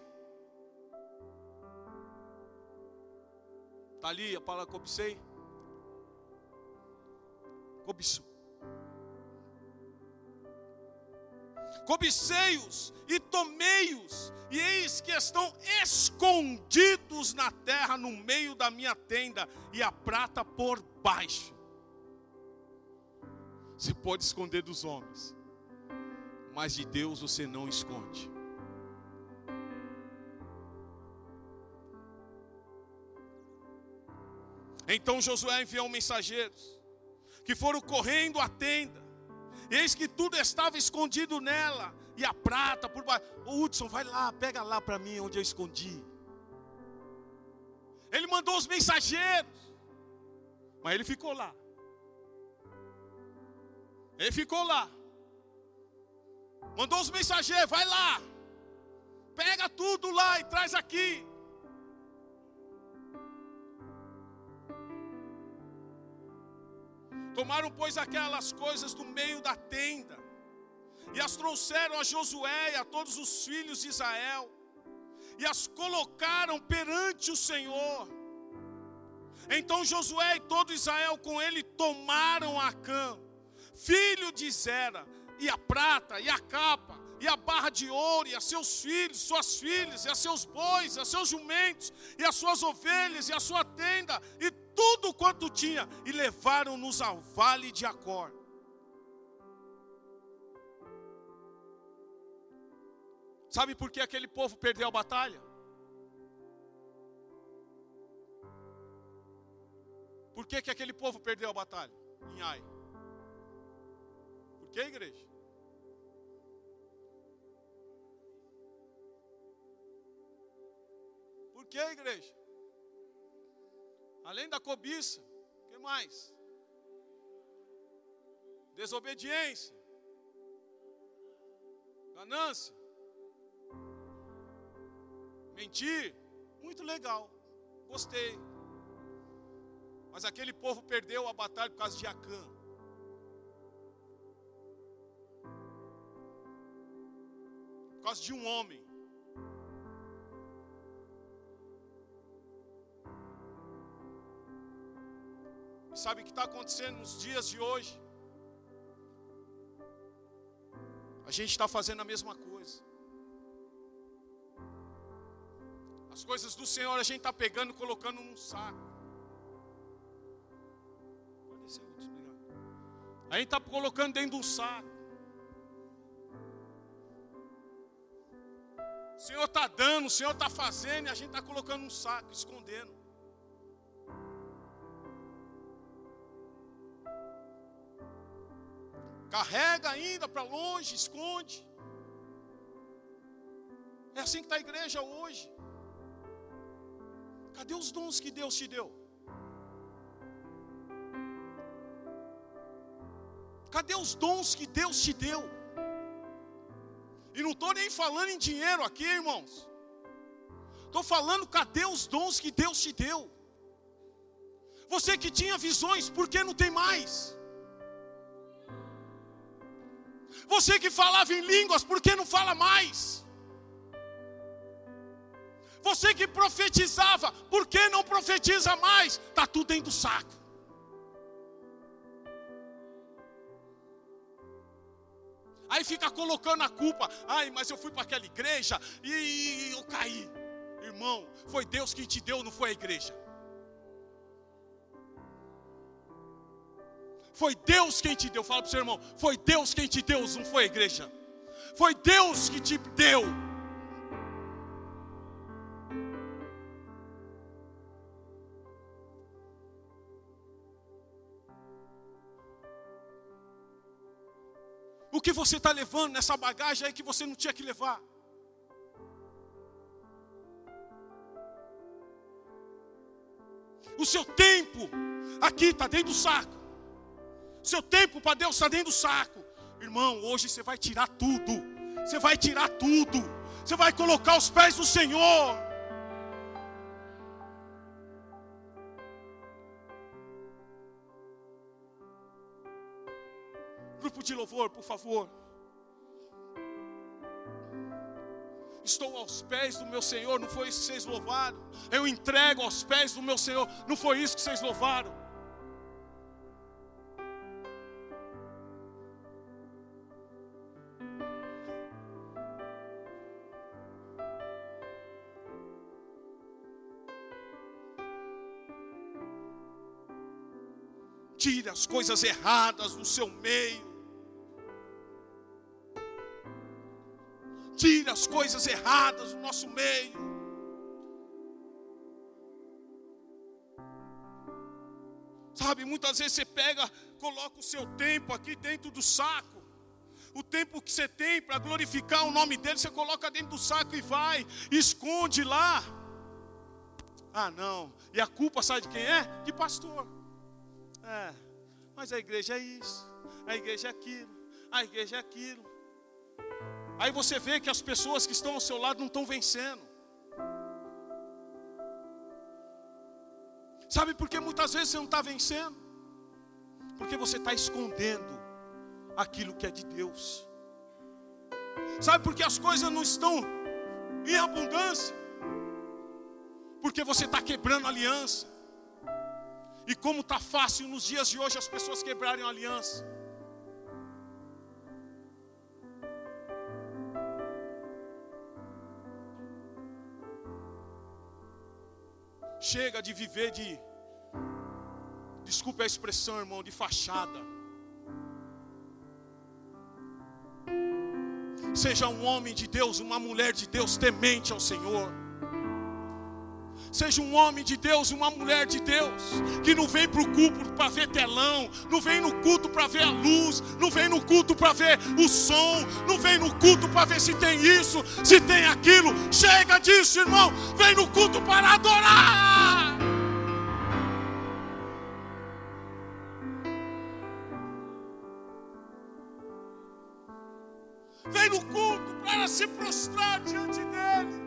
Está ali a palavra cobicei? Cobiçou. Cobicei-os e tomei-os, e eis que estão escondidos na terra, no meio da minha tenda, e a prata por baixo. Você pode esconder dos homens, mas de Deus você não esconde. Então Josué enviou mensageiros que foram correndo à tenda. Eis que tudo estava escondido nela e a prata por baixo. Hudson, vai lá, pega lá para mim onde eu escondi. Ele mandou os mensageiros, mas ele ficou lá. Ele ficou lá. Mandou os mensageiros, vai lá. Pega tudo lá e traz aqui. Tomaram, pois, aquelas coisas do meio da tenda, e as trouxeram a Josué e a todos os filhos de Israel, e as colocaram perante o Senhor. Então Josué e todo Israel com ele tomaram Acã, filho de Zera, e a prata, e a capa, e a barra de ouro, e a seus filhos, suas filhas, e a seus bois, e a seus jumentos, e as suas ovelhas, e a sua tenda, e tudo quanto tinha, e levaram-nos ao vale de Acor. Sabe por que aquele povo perdeu a batalha? Por que, que aquele povo perdeu a batalha? Em Ai. Por que, igreja? Que, igreja? Além da cobiça, o que mais? Desobediência, ganância, mentir, muito legal, gostei. Mas aquele povo perdeu a batalha por causa de Acã. Por causa de um homem. Sabe o que está acontecendo nos dias de hoje? A gente está fazendo a mesma coisa. As coisas do Senhor a gente está pegando e colocando num saco. A gente está colocando dentro de um saco. O Senhor está dando, o Senhor está fazendo, e a gente está colocando num saco, escondendo. Carrega ainda para longe, esconde. É assim que está a igreja hoje. Cadê os dons que Deus te deu? Cadê os dons que Deus te deu? E não estou nem falando em dinheiro aqui, irmãos. Estou falando, cadê os dons que Deus te deu? Você que tinha visões, por que não tem mais? Você que falava em línguas, por que não fala mais? Você que profetizava, por que não profetiza mais? Está tudo dentro do saco. Aí fica colocando a culpa. Ai, mas eu fui para aquela igreja e eu caí. Irmão, foi Deus quem te deu, não foi a igreja. Foi Deus quem te deu. Fala para o seu irmão. Foi Deus quem te deu, não foi a igreja. Foi Deus que te deu. O que você está levando nessa bagagem aí que você não tinha que levar? O seu tempo aqui está dentro do saco. Seu tempo para Deus está dentro do saco. Irmão, hoje você vai tirar tudo. Você vai tirar tudo. Você vai colocar os pés do Senhor. Grupo de louvor, por favor. Estou aos pés do meu Senhor, não foi isso que vocês louvaram. Eu entrego aos pés do meu Senhor, não foi isso que vocês louvaram. Tire as coisas erradas do seu meio. tira as coisas erradas do nosso meio. Sabe, muitas vezes você pega, coloca o seu tempo aqui dentro do saco. O tempo que você tem para glorificar o nome dele, você coloca dentro do saco e vai, esconde lá. Ah, não. E a culpa sabe de quem é? De pastor. É. Mas a igreja é isso. A igreja é aquilo. A igreja é aquilo. Aí você vê que as pessoas que estão ao seu lado não estão vencendo. Sabe por que muitas vezes você não está vencendo? Porque você está escondendo aquilo que é de Deus. Sabe por que as coisas não estão em abundância? Porque você está quebrando aliança. E como está fácil nos dias de hoje as pessoas quebrarem a aliança. Chega de viver de, desculpe a expressão, irmão, de fachada. Seja um homem de Deus, uma mulher de Deus temente ao Senhor. Seja um homem de Deus, uma mulher de Deus, que não vem para o culto para ver telão, não vem no culto para ver a luz, não vem no culto para ver o som, não vem no culto para ver se tem isso, se tem aquilo. Chega disso, irmão. Vem no culto para adorar. Vem no culto para se prostrar diante dele.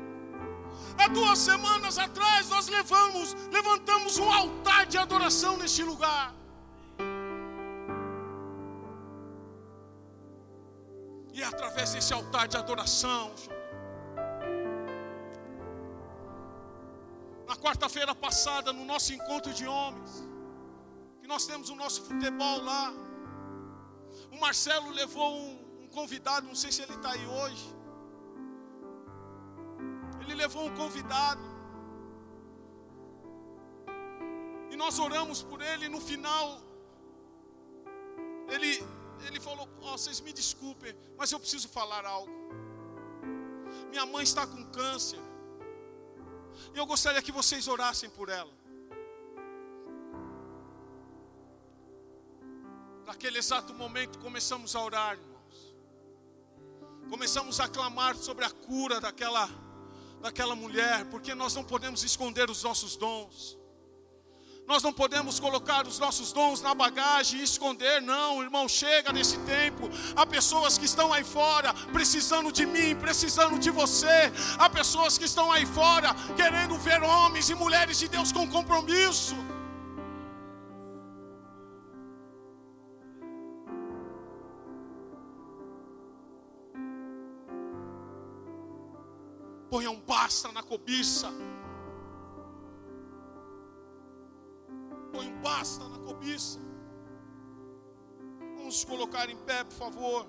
Há duas semanas atrás nós levamos, levantamos um altar de adoração neste lugar. E é através desse altar de adoração, na quarta-feira passada, no nosso encontro de homens, que nós temos o nosso futebol lá, o Marcelo levou um, um convidado, não sei se ele está aí hoje ele levou um convidado. E nós oramos por ele, e no final, ele, ele falou: oh, vocês me desculpem, mas eu preciso falar algo. Minha mãe está com câncer. E eu gostaria que vocês orassem por ela. Naquele exato momento, começamos a orar, irmãos. Começamos a clamar sobre a cura daquela, daquela mulher, porque nós não podemos esconder os nossos dons. Nós não podemos colocar os nossos dons na bagagem e esconder, não, irmão. Chega nesse tempo. Há pessoas que estão aí fora precisando de mim, precisando de você. Há pessoas que estão aí fora querendo ver homens e mulheres de Deus com compromisso. Ponha um basta na cobiça. põe um basta na cobiça. Vamos colocar em pé, por favor.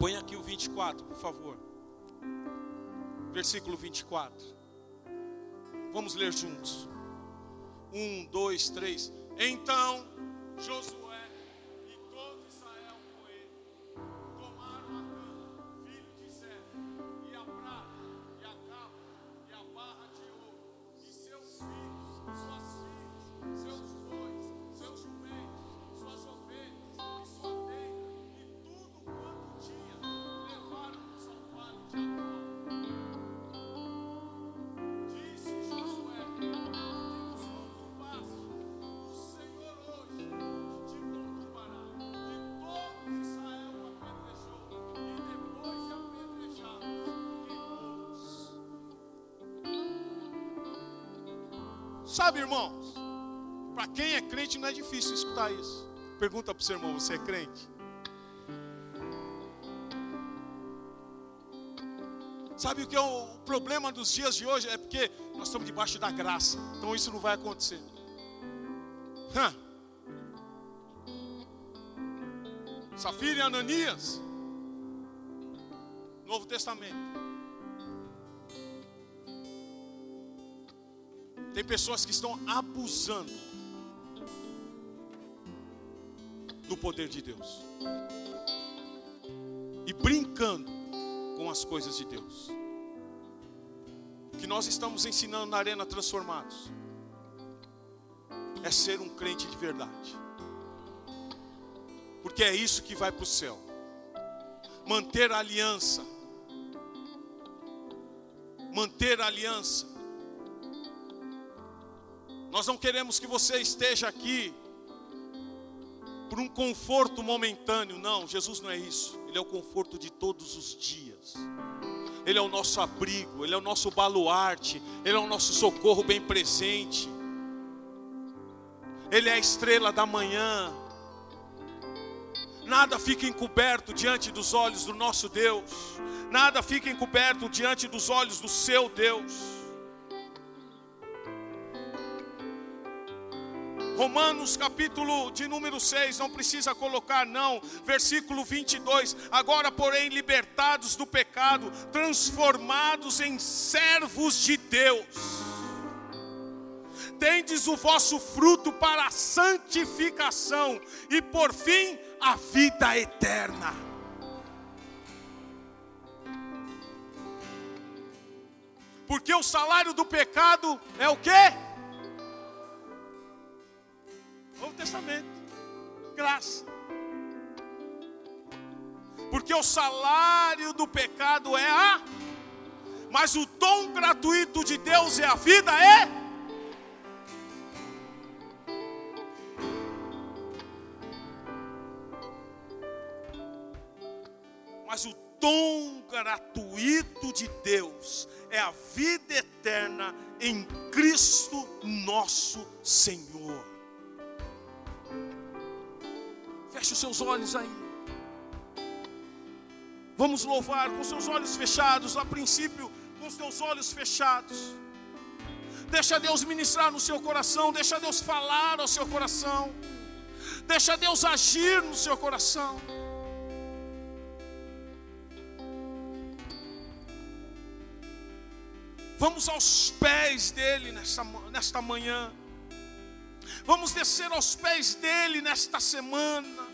Põe aqui o 24, por favor versículo 24. Vamos ler juntos. Um, dois, três. Então Josué Sabe, irmãos, para quem é crente não é difícil escutar isso. Pergunta para o seu irmão: você é crente? Sabe o que é o problema dos dias de hoje? É porque nós estamos debaixo da graça. Então isso não vai acontecer. Hã? Safira e Ananias. Novo Testamento. Pessoas que estão abusando do poder de Deus e brincando com as coisas de Deus. O que nós estamos ensinando na Arena Transformados é ser um crente de verdade, porque é isso que vai para o céu. Manter a aliança, manter a aliança nós não queremos que você esteja aqui por um conforto momentâneo, não. Jesus não é isso. Ele é o conforto de todos os dias. Ele é o nosso abrigo, ele é o nosso baluarte, ele é o nosso socorro bem presente. Ele é a estrela da manhã. Nada fica encoberto diante dos olhos do nosso Deus. Nada fica encoberto diante dos olhos do seu Deus. Romanos capítulo de número 6, não precisa colocar não, versículo 22. Agora, porém, libertados do pecado, transformados em servos de Deus. Tendes o vosso fruto para a santificação e por fim a vida eterna. Porque o salário do pecado é o quê? Novo Testamento. Graça. Porque o salário do pecado é a. Mas o dom gratuito de Deus é a vida, é. Mas o dom gratuito de Deus é a vida eterna em Cristo nosso Senhor. Feche os seus olhos aí. Vamos louvar com seus olhos fechados, a princípio, com os olhos fechados. Deixa Deus ministrar no seu coração, deixa Deus falar ao seu coração. Deixa Deus agir no seu coração. Vamos aos pés dele nesta manhã. Vamos descer aos pés dele nesta semana.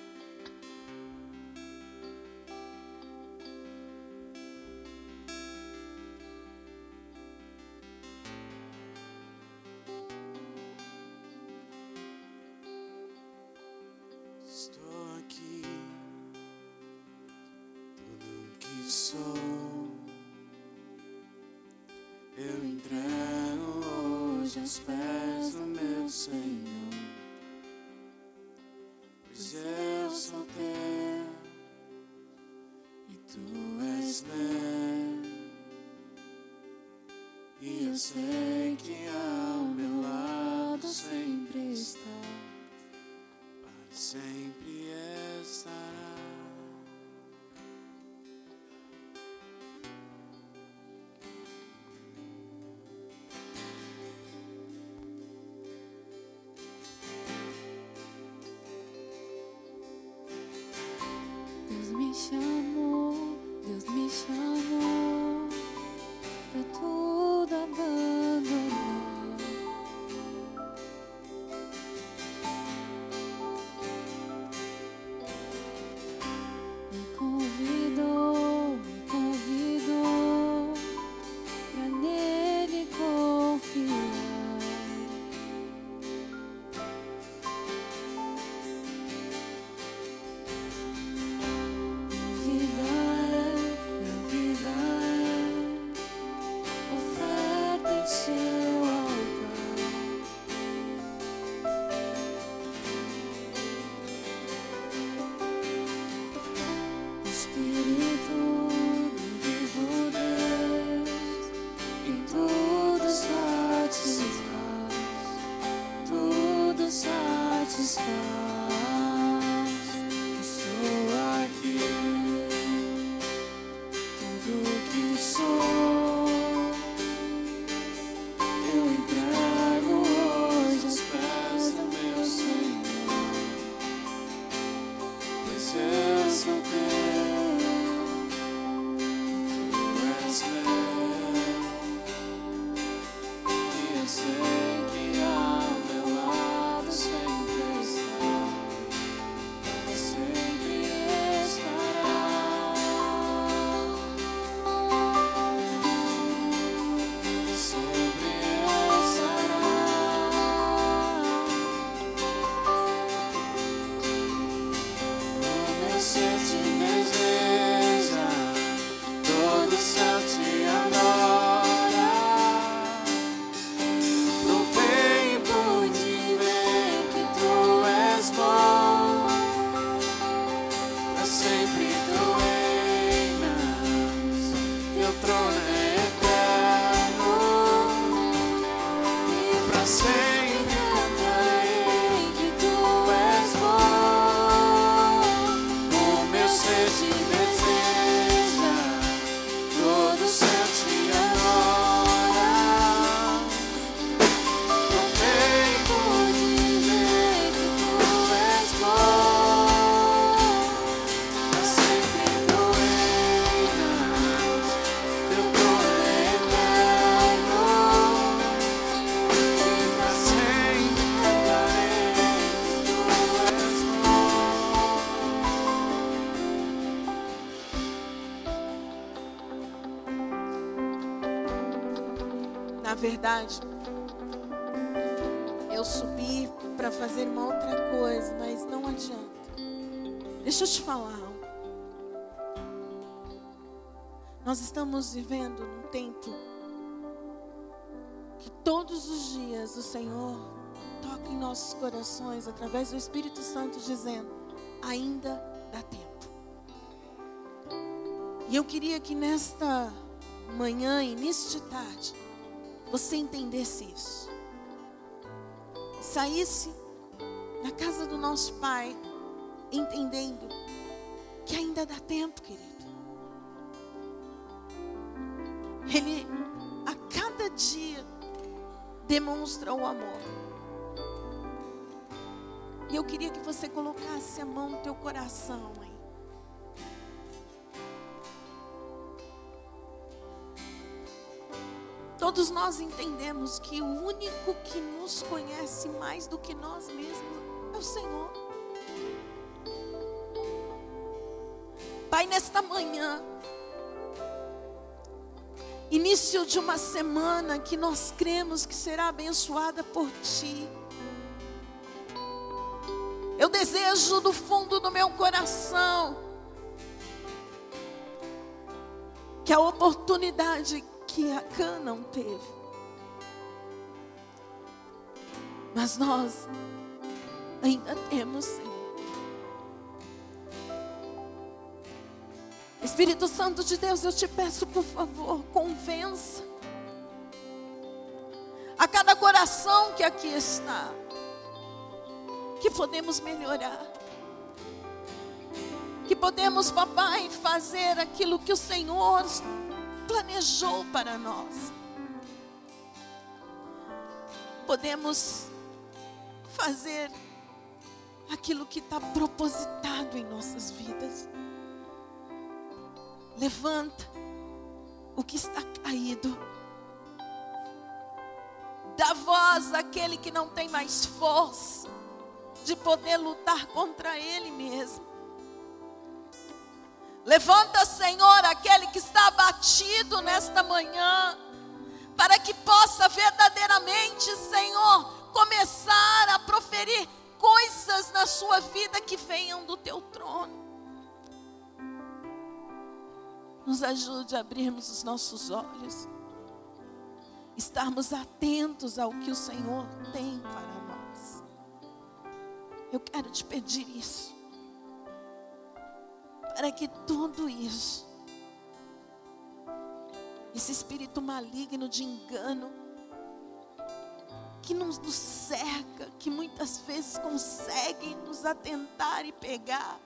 Deus Nós estamos vivendo num tempo que todos os dias o Senhor toca em nossos corações através do Espírito Santo dizendo: ainda dá tempo. E eu queria que nesta manhã, início de tarde, você entendesse isso. Saísse na casa do nosso Pai, entendendo que ainda dá tempo, querido. Ele, a cada dia, demonstra o amor. E eu queria que você colocasse a mão no teu coração, hein? Todos nós entendemos que o único que nos conhece mais do que nós mesmos é o Senhor. Pai, nesta manhã, início de uma semana que nós cremos que será abençoada por Ti. Eu desejo do fundo do meu coração que a oportunidade que a Cã não teve. Mas nós ainda temos, Senhor. Espírito Santo de Deus, eu te peço, por favor, convença a cada coração que aqui está que podemos melhorar. Que podemos, papai, fazer aquilo que o Senhor planejou para nós. Podemos fazer aquilo que está propositado em nossas vidas. Levanta o que está caído. Dá voz àquele que não tem mais força de poder lutar contra ele mesmo. Levanta, Senhor, aquele que está abatido nesta manhã, para que possa verdadeiramente, Senhor, começar a proferir coisas na sua vida que venham do teu trono. Nos ajude a abrirmos os nossos olhos, estarmos atentos ao que o Senhor tem para nós. Eu quero te pedir isso. Para que tudo isso, esse espírito maligno de engano, que nos, cerca, que muitas vezes consegue nos atentar e pegar,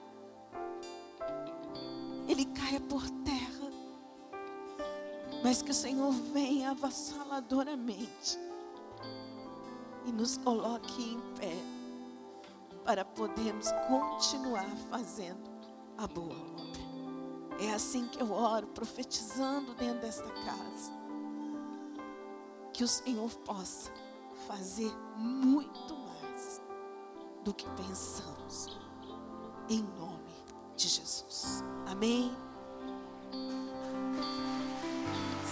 ele caia por terra, mas que o Senhor venha avassaladoramente e nos coloque em pé para podermos continuar fazendo a boa obra. É assim que eu oro, profetizando dentro desta casa. Que o Senhor possa fazer muito mais do que pensamos. Em nome de Jesus. Amém.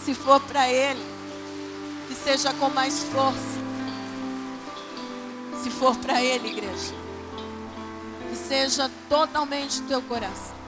Se for para Ele, que seja com mais força. Se for para Ele, igreja, que seja totalmente teu coração.